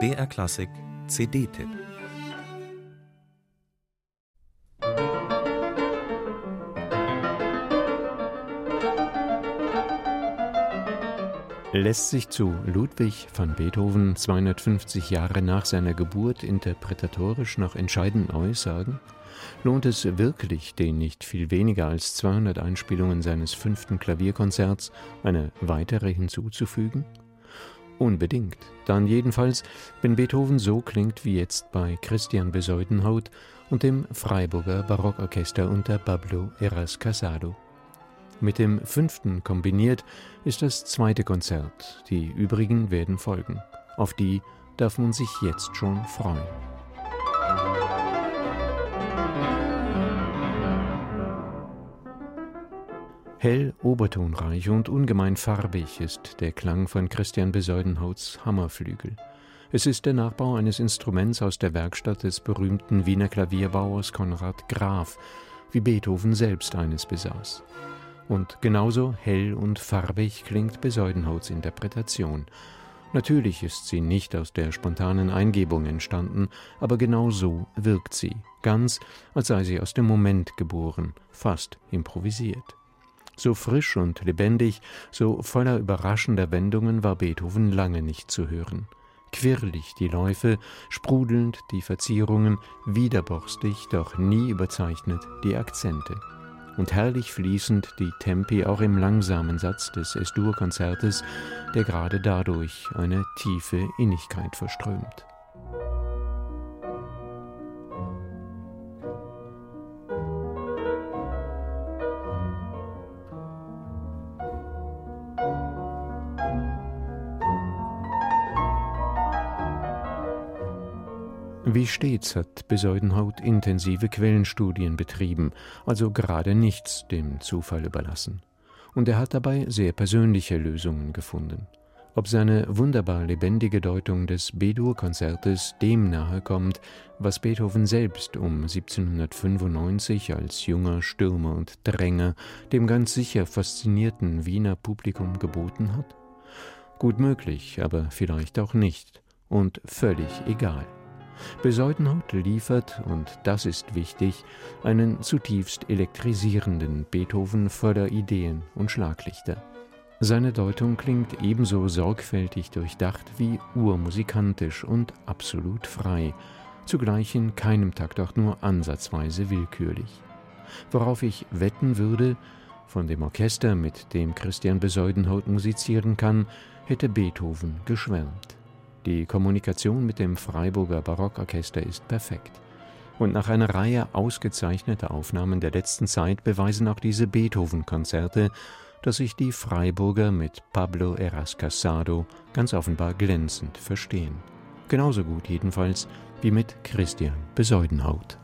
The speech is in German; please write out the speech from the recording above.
BR Klassik CD-Tipp Lässt sich zu Ludwig van Beethoven 250 Jahre nach seiner Geburt interpretatorisch noch entscheidend Neues sagen? Lohnt es wirklich, den nicht viel weniger als 200 Einspielungen seines fünften Klavierkonzerts eine weitere hinzuzufügen? Unbedingt. Dann jedenfalls, wenn Beethoven so klingt wie jetzt bei Christian Besäudenhaut und dem Freiburger Barockorchester unter Pablo Eras Casado. Mit dem fünften kombiniert ist das zweite Konzert. Die übrigen werden folgen. Auf die darf man sich jetzt schon freuen. Hell, obertonreich und ungemein farbig ist der Klang von Christian Besäudenhauts Hammerflügel. Es ist der Nachbau eines Instruments aus der Werkstatt des berühmten Wiener Klavierbauers Konrad Graf, wie Beethoven selbst eines besaß. Und genauso hell und farbig klingt Besäudenhauts Interpretation. Natürlich ist sie nicht aus der spontanen Eingebung entstanden, aber genau so wirkt sie, ganz als sei sie aus dem Moment geboren, fast improvisiert. So frisch und lebendig, so voller überraschender Wendungen war Beethoven lange nicht zu hören. Quirlig die Läufe, sprudelnd die Verzierungen, widerborstig, doch nie überzeichnet die Akzente und herrlich fließend die Tempi auch im langsamen Satz des Es-Dur-Konzertes, der gerade dadurch eine tiefe Innigkeit verströmt. Wie stets hat Besäudenhaut intensive Quellenstudien betrieben, also gerade nichts dem Zufall überlassen. Und er hat dabei sehr persönliche Lösungen gefunden. Ob seine wunderbar lebendige Deutung des B-Dur-Konzertes dem nahe kommt, was Beethoven selbst um 1795 als junger Stürmer und Dränger dem ganz sicher faszinierten Wiener Publikum geboten hat? Gut möglich, aber vielleicht auch nicht und völlig egal. Besäudenhaut liefert, und das ist wichtig, einen zutiefst elektrisierenden Beethoven voller Ideen und Schlaglichter. Seine Deutung klingt ebenso sorgfältig durchdacht wie urmusikantisch und absolut frei, zugleich in keinem Takt auch nur ansatzweise willkürlich. Worauf ich wetten würde, von dem Orchester, mit dem Christian Besäudenhaut musizieren kann, hätte Beethoven geschwärmt. Die Kommunikation mit dem Freiburger Barockorchester ist perfekt. Und nach einer Reihe ausgezeichneter Aufnahmen der letzten Zeit beweisen auch diese Beethoven-Konzerte, dass sich die Freiburger mit Pablo Eras Casado ganz offenbar glänzend verstehen. Genauso gut jedenfalls wie mit Christian Besäudenhaut.